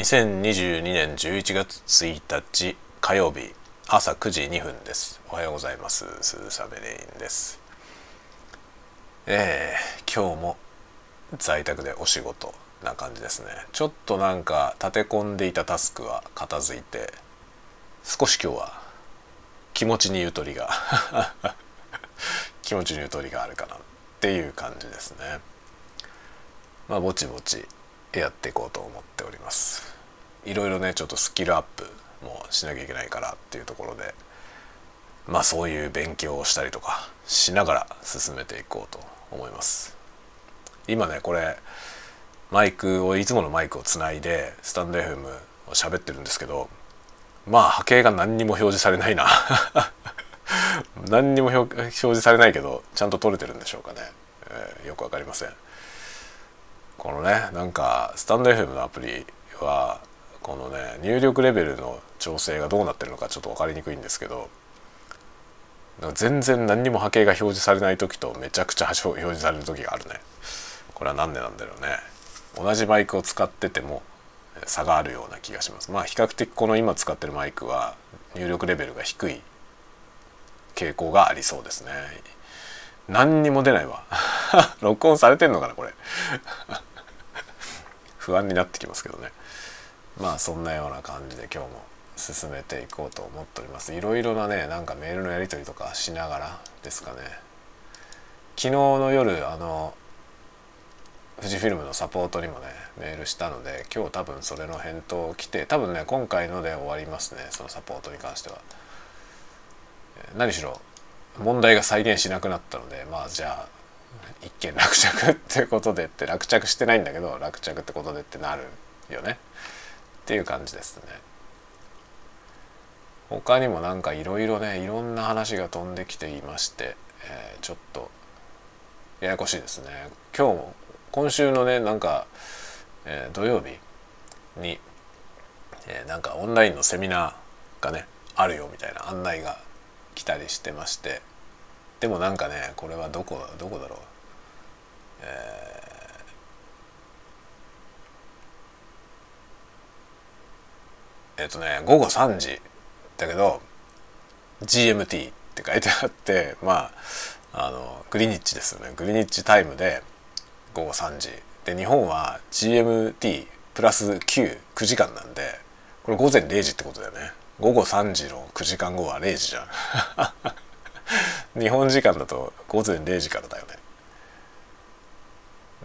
2022年11月1日火曜日朝9時2分です。おはようございます。鈴雨レインです。えー、今日も在宅でお仕事な感じですね。ちょっとなんか立て込んでいたタスクは片付いて少し今日は気持ちにゆとりが 気持ちにゆとりがあるかなっていう感じですね。まあぼちぼちやっていこうと思っております。いろいろねちょっとスキルアップもしなきゃいけないからっていうところでまあそういう勉強をしたりとかしながら進めていこうと思います。今ねこれマイクをいつものマイクをつないでスタンド FM を喋ってるんですけどまあ波形が何にも表示されないな。何にも表示されないけどちゃんと撮れてるんでしょうかね、えー、よく分かりません。このねなんかスタンド FM のアプリはこのね入力レベルの調整がどうなってるのかちょっと分かりにくいんですけど全然何にも波形が表示されない時とめちゃくちゃ表示される時があるね。これは何でなんだろうね。同じマイクを使ってても差があるような気がします。まあ比較的この今使ってるマイクは入力レベルが低い傾向がありそうですね。何にも出ないわ。録音されてんのかなこれ。不安になってきますけどね。まあそんなような感じで今日も進めていこうと思っております。いろいろなねなんかメールのやり取りとかしながらですかね。昨日の夜あの富士フィルムのサポートにもねメールしたので今日多分それの返答を来て多分ね今回ので終わりますねそのサポートに関しては。何しろ問題が再現しなくなったのでまあじゃあ一件落着ってことでって落着してないんだけど落着ってことでってなるよね。っていう感じですね。他にもなんかいろいろねいろんな話が飛んできていまして、えー、ちょっとややこしいですね。今日も今週のねなんか、えー、土曜日に、えー、なんかオンラインのセミナーがねあるよみたいな案内が来たりしてましてでもなんかねこれはどこどこだろう。えー、えっとね午後3時だけど GMT って書いてあってまああのグリニッチですよね。グリニッチタイムで午後3時。で日本は GMT プラス99時間なんでこれ午前0時ってことだよね。午後3時の9時間後は0時じゃん。日本時間だと午前0時からだよね。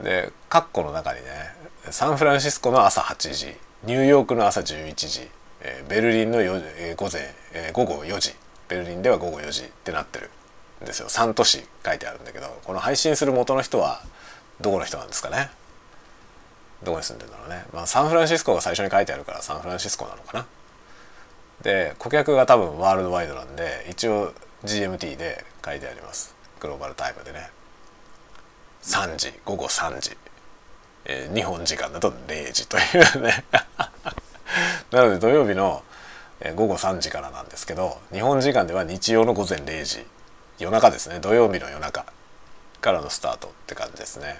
で括弧の中にねサンフランシスコの朝8時ニューヨークの朝11時、えー、ベルリンの、えー、午前、えー、午後4時ベルリンでは午後4時ってなってるんですよ。3都市書いてあるんだけどこの配信する元の人はどこの人なんですかね。どこに住んでんだろうね。まあサンフランシスコが最初に書いてあるからサンフランシスコなのかな。で顧客が多分ワールドワイドなんで一応 GMT で書いてあります。グローバルタイムでね。3時午後3時、えー、日本時間だと0時というね。なので土曜日の午後3時からなんですけど日本時間では日曜の午前0時。夜中ですね。土曜日の夜中。からのスタートって感じですね、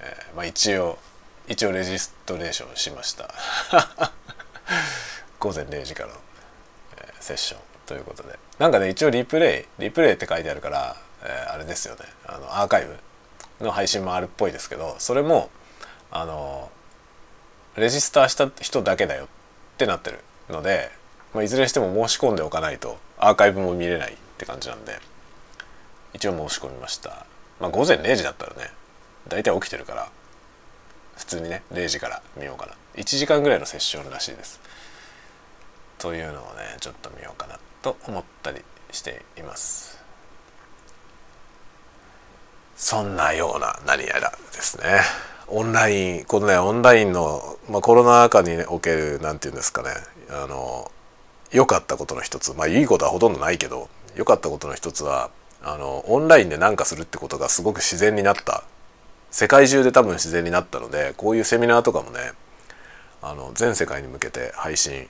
えー、まあ一応一応レジストレーションしました。午前0時からの、え、セッション。ということで。なんかね一応リプレイリプレイって書いてあるから、えー、あれですよね。あのアーカイブの配信もあるっぽいですけどそれもあのレジスターした人だけだよってなってるので、まあ、いずれにしても申し込んでおかないとアーカイブも見れないって感じなんで一応申し込みました。まあ午前0時だったらね大体起きてるから普通にね0時から見ようかな。1時間ぐらいのセッションらしいです。というのをねちょっと見ようかなと思ったりしています。そんなような何やらですね。オンラインこのねオンラインの、まあ、コロナ禍における何て言うんですかね。あの良かったことの一つまあいいことはほとんどないけど良かったことの一つはあのオンラインで何かするってことがすごく自然になった。世界中で多分自然になったのでこういうセミナーとかもねあの全世界に向けて配信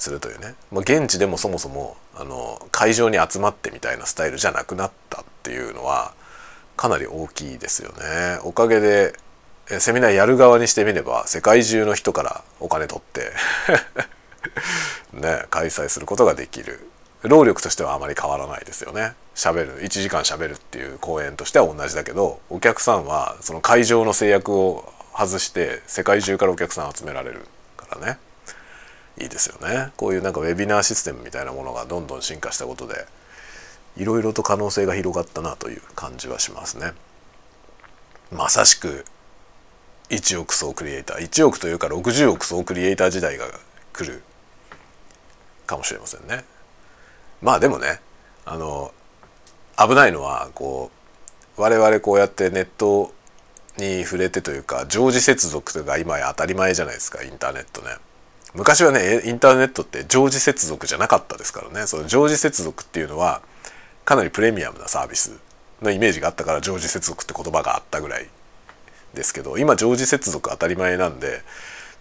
するというね、まあ、現地でもそもそもあの会場に集まってみたいなスタイルじゃなくなったっていうのはかなり大きいですよね。おかげで、セミナーやる側にしてみれば世界中の人からお金取って ね開催することができる。労力としてはあまり変わらないですよね。喋る1時間喋るっていう講演としては同じだけどお客さんはその会場の制約を外して世界中からお客さん集められるからね。いいですよね。こういうなんかウェビナーシステムみたいなものがどんどん進化したことでいろいろと可能性が広がったなという感じはしますね。まさしく1億総クリエイター。1億というか60億総クリエイター時代が来るかもしれませんね。まあでもねあの危ないのはこう我々こうやってネットに触れてというか常時接続が今や当たり前じゃないですかインターネットね。昔はねインターネットって常時接続じゃなかったですからね。その常時接続っていうのはかなりプレミアムなサービスのイメージがあったから常時接続って言葉があったぐらいですけど今常時接続当たり前なんで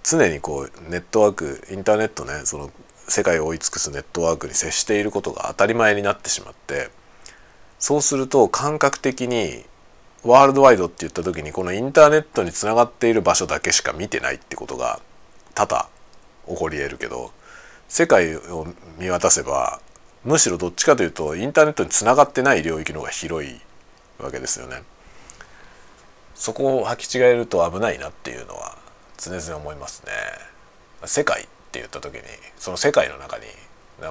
常にこうネットワークインターネットねその世界を追い尽くすネットワークに接していることが当たり前になってしまってそうすると感覚的にワールドワイドって言った時にこのインターネットにつながっている場所だけしか見てないってことが多々起こり得るけど世界を見渡せばむしろどっちかというとインターネットにつながってない領域の方が広いわけですよね。そこを履き違えると危ないなっていうのは常々思いますね。世界って言った時にその世界の中に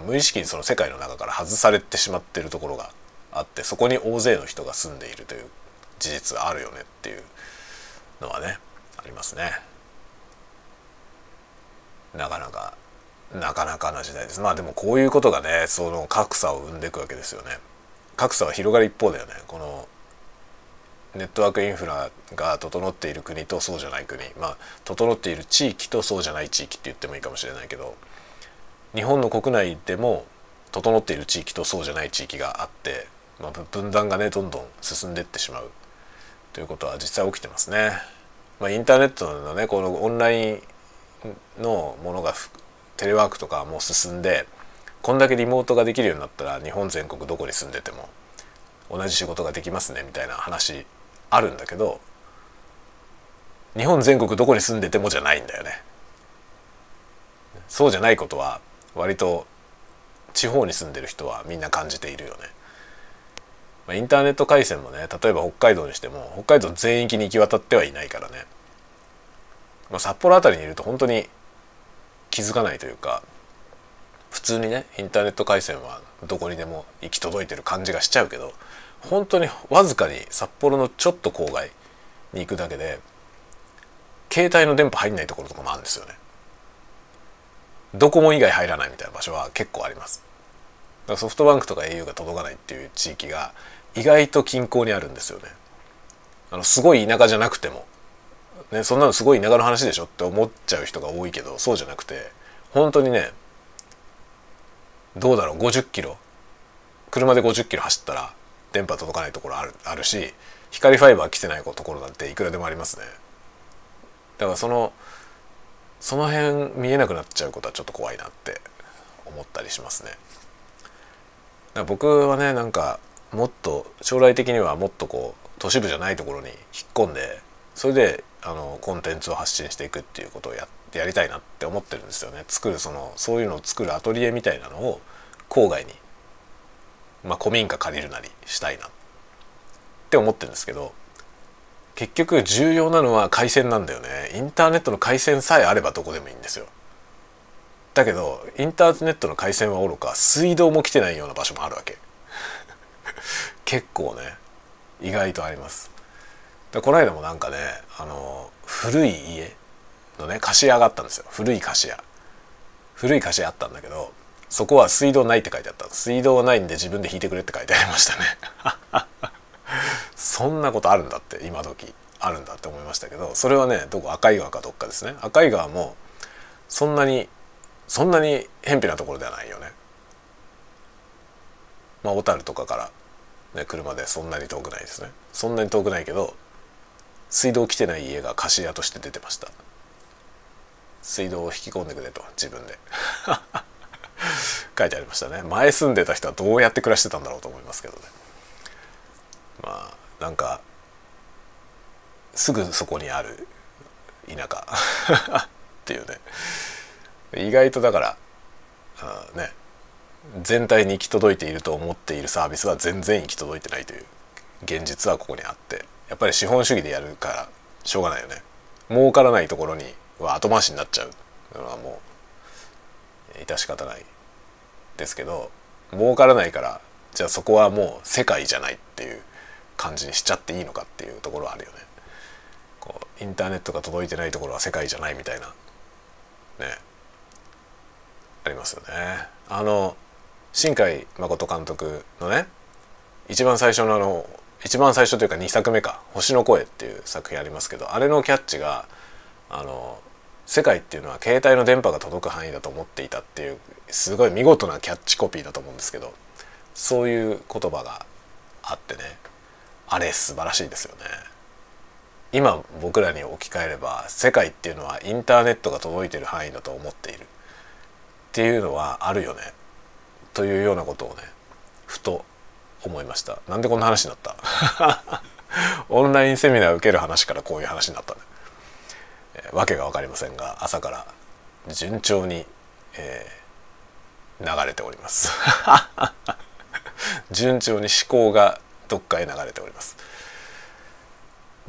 無意識にその世界の中から外されてしまっているところがあってそこに大勢の人が住んでいるという事実があるよねっていうのはねありますね。なかなかなかなかな時代です。まあでもこういうことがねその格差を生んでいくわけですよね。格差は広がる一方だよね。このネットワークインフラが整っている国とそうじゃない国。まあ整っている地域とそうじゃない地域って言ってもいいかもしれないけど日本の国内でも整っている地域とそうじゃない地域があって、まあ、分断がねどんどん進んでいってしまうということは実際起きてますね。まあ、インターネットのねこのオンラインのものがテレワークとかもう進んでこんだけリモートができるようになったら日本全国どこに住んでても同じ仕事ができますねみたいな話あるんだけど日本全国どこに住んでてもじゃないんだよね。そうじゃないことは割と地方に住んでる人はみんな感じているよね。インターネット回線もね例えば北海道にしても北海道全域に行き渡ってはいないからね、まあ、札幌辺りにいると本当に気づかないというか普通にねインターネット回線はどこにでも行き届いてる感じがしちゃうけど本当にわずかに札幌のちょっと郊外に行くだけで携帯の電波入んないところとかもあるんですよね。ドコモ以外入らないみたいな場所は結構あります。だからソフトバンクとか au が届かないっていう地域が意外と近郊にあるんですよね。あのすごい田舎じゃなくても、ね、そんなのすごい田舎の話でしょって思っちゃう人が多いけどそうじゃなくて本当にねどうだろう50キロ車で50キロ走ったら電波届かないところあるあるし光ファイバー来てないところなんていくらでもありますね。だからそのその辺見えなくなっちゃうことはちょっと怖いなって思ったりしますね。だ僕はねなんかもっと将来的にはもっとこう都市部じゃないところに引っ込んでそれであのコンテンツを発信していくっていうことをややりたいなって思ってるんですよね。作るそのそういうのを作るアトリエみたいなのを郊外に、まあ、古民家借りるなりしたいなって思ってるんですけど結局重要なのは回線なんだよね。インターネットの回線さえあればどこでもいいんですよ。だけどインターネットの回線はおろか水道も来てないような場所もあるわけ。結構ね意外とあります。でこの間もなんかねあの古い家のね貸し屋があったんですよ。古い貸し屋。古い貸し屋あったんだけどそこは水道ないって書いてあった水道ないんで自分で引いてくれって書いてありましたね。そんなことあるんだって今時。あるんだって思いましたけどそれはねどこ？赤井川かどっかですね。赤井川もそんなにそんなに偏僻なところではないよね。まあ小樽とかからね、車でそんなに遠くないですね。そんなに遠くないけど水道来てない家が貸し屋として出てました。水道を引き込んでくれと自分で。書いてありましたね。前住んでた人はどうやって暮らしてたんだろうと思いますけどね。まあなんかすぐそこにある田舎 っていうね。意外とだからあね全体に行き届いていると思っているサービスは全然行き届いてないという現実はここにあって。やっぱり資本主義でやるからしょうがないよね儲からないところには後回しになっちゃうのはもう致し方ないですけど儲からないからじゃあそこはもう世界じゃないっていう感じにしちゃっていいのかっていうところはあるよね。こうインターネットが届いてないところは世界じゃないみたいなねありますよね。あの新海誠監督のね一番最初のあの一番最初というか2作目か「星の声」っていう作品ありますけどあれのキャッチがあの世界っていうのは携帯の電波が届く範囲だと思っていたっていうすごい見事なキャッチコピーだと思うんですけどそういう言葉があってねあれ素晴らしいですよね。今僕らに置き換えれば世界っていうのはインターネットが届いてる範囲だと思っている。っていうのはあるよね。というようなことをねふと思いました。なんでこんな話になった？オンラインセミナー受ける話からこういう話になった、え、わけが分かりませんが朝から順調に、えー、流れております。順調に思考がどっかへ流れております。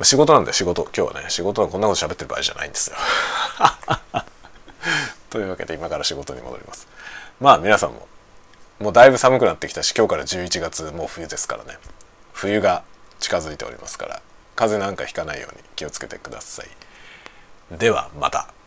仕事なんで仕事。今日はね仕事はこんなこと喋ってる場合じゃないんですよ。というわけで今から仕事に戻ります。まあ皆さんももうだいぶ寒くなってきたし今日から11月もう冬ですからね冬が近づいておりますから風邪なんかひかないように気をつけてくださいではまた。